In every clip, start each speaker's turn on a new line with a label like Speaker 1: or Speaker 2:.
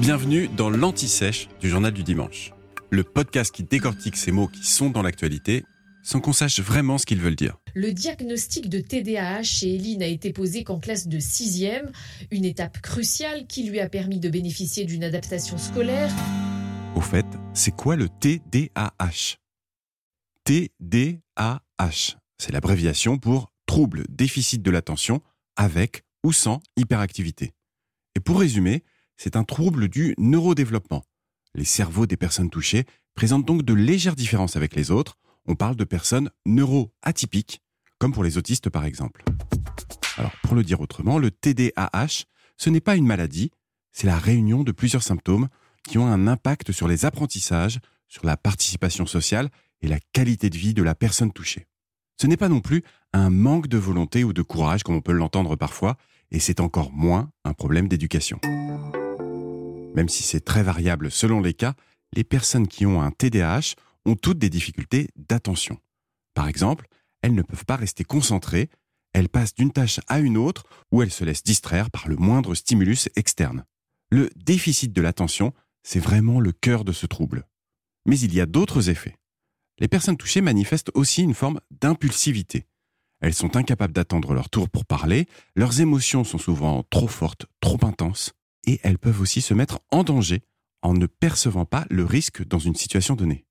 Speaker 1: Bienvenue dans l'Anti-Sèche du Journal du Dimanche, le podcast qui décortique ces mots qui sont dans l'actualité sans qu'on sache vraiment ce qu'ils veulent dire.
Speaker 2: Le diagnostic de TDAH chez Elie n'a été posé qu'en classe de 6e, une étape cruciale qui lui a permis de bénéficier d'une adaptation scolaire.
Speaker 1: Au fait, c'est quoi le TDAH TDAH, c'est l'abréviation pour trouble déficit de l'attention avec ou sans hyperactivité. Et pour résumer, c'est un trouble du neurodéveloppement. Les cerveaux des personnes touchées présentent donc de légères différences avec les autres. On parle de personnes neuroatypiques, comme pour les autistes par exemple. Alors, pour le dire autrement, le TDAH, ce n'est pas une maladie, c'est la réunion de plusieurs symptômes qui ont un impact sur les apprentissages, sur la participation sociale et la qualité de vie de la personne touchée. Ce n'est pas non plus un manque de volonté ou de courage comme on peut l'entendre parfois, et c'est encore moins un problème d'éducation. Même si c'est très variable selon les cas, les personnes qui ont un TDAH ont toutes des difficultés d'attention. Par exemple, elles ne peuvent pas rester concentrées, elles passent d'une tâche à une autre ou elles se laissent distraire par le moindre stimulus externe. Le déficit de l'attention, c'est vraiment le cœur de ce trouble. Mais il y a d'autres effets. Les personnes touchées manifestent aussi une forme d'impulsivité. Elles sont incapables d'attendre leur tour pour parler, leurs émotions sont souvent trop fortes, trop intenses, et elles peuvent aussi se mettre en danger en ne percevant pas le risque dans une situation donnée.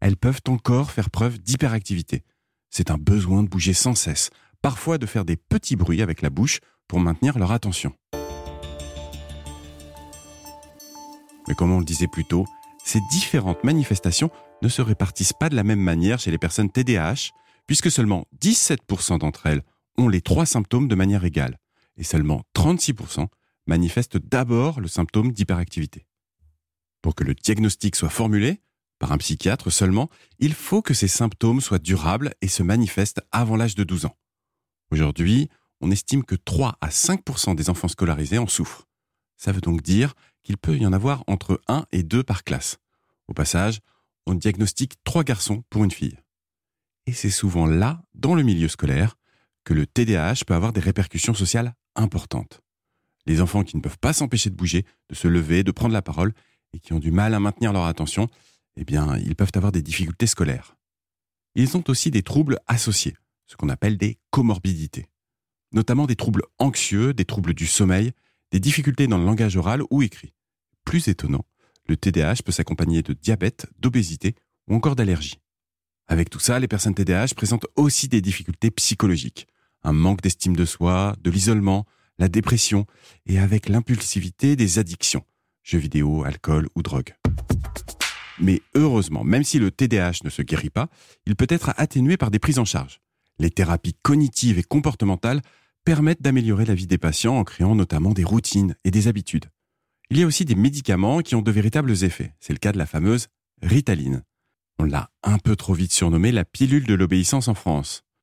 Speaker 1: Elles peuvent encore faire preuve d'hyperactivité. C'est un besoin de bouger sans cesse, parfois de faire des petits bruits avec la bouche pour maintenir leur attention. Mais comme on le disait plus tôt, ces différentes manifestations ne se répartissent pas de la même manière chez les personnes TDAH, puisque seulement 17% d'entre elles ont les trois symptômes de manière égale, et seulement 36% manifeste d'abord le symptôme d'hyperactivité. Pour que le diagnostic soit formulé, par un psychiatre seulement, il faut que ces symptômes soient durables et se manifestent avant l'âge de 12 ans. Aujourd'hui, on estime que 3 à 5% des enfants scolarisés en souffrent. Ça veut donc dire qu'il peut y en avoir entre 1 et 2 par classe. Au passage, on diagnostique 3 garçons pour une fille. Et c'est souvent là, dans le milieu scolaire, que le TDAH peut avoir des répercussions sociales importantes les enfants qui ne peuvent pas s'empêcher de bouger, de se lever, de prendre la parole, et qui ont du mal à maintenir leur attention, eh bien, ils peuvent avoir des difficultés scolaires. Ils ont aussi des troubles associés, ce qu'on appelle des comorbidités, notamment des troubles anxieux, des troubles du sommeil, des difficultés dans le langage oral ou écrit. Plus étonnant, le TDAH peut s'accompagner de diabète, d'obésité ou encore d'allergie. Avec tout ça, les personnes TDAH présentent aussi des difficultés psychologiques, un manque d'estime de soi, de l'isolement, la dépression et avec l'impulsivité des addictions, jeux vidéo, alcool ou drogue. Mais heureusement, même si le TDAH ne se guérit pas, il peut être atténué par des prises en charge. Les thérapies cognitives et comportementales permettent d'améliorer la vie des patients en créant notamment des routines et des habitudes. Il y a aussi des médicaments qui ont de véritables effets. C'est le cas de la fameuse Ritaline. On l'a un peu trop vite surnommée la pilule de l'obéissance en France.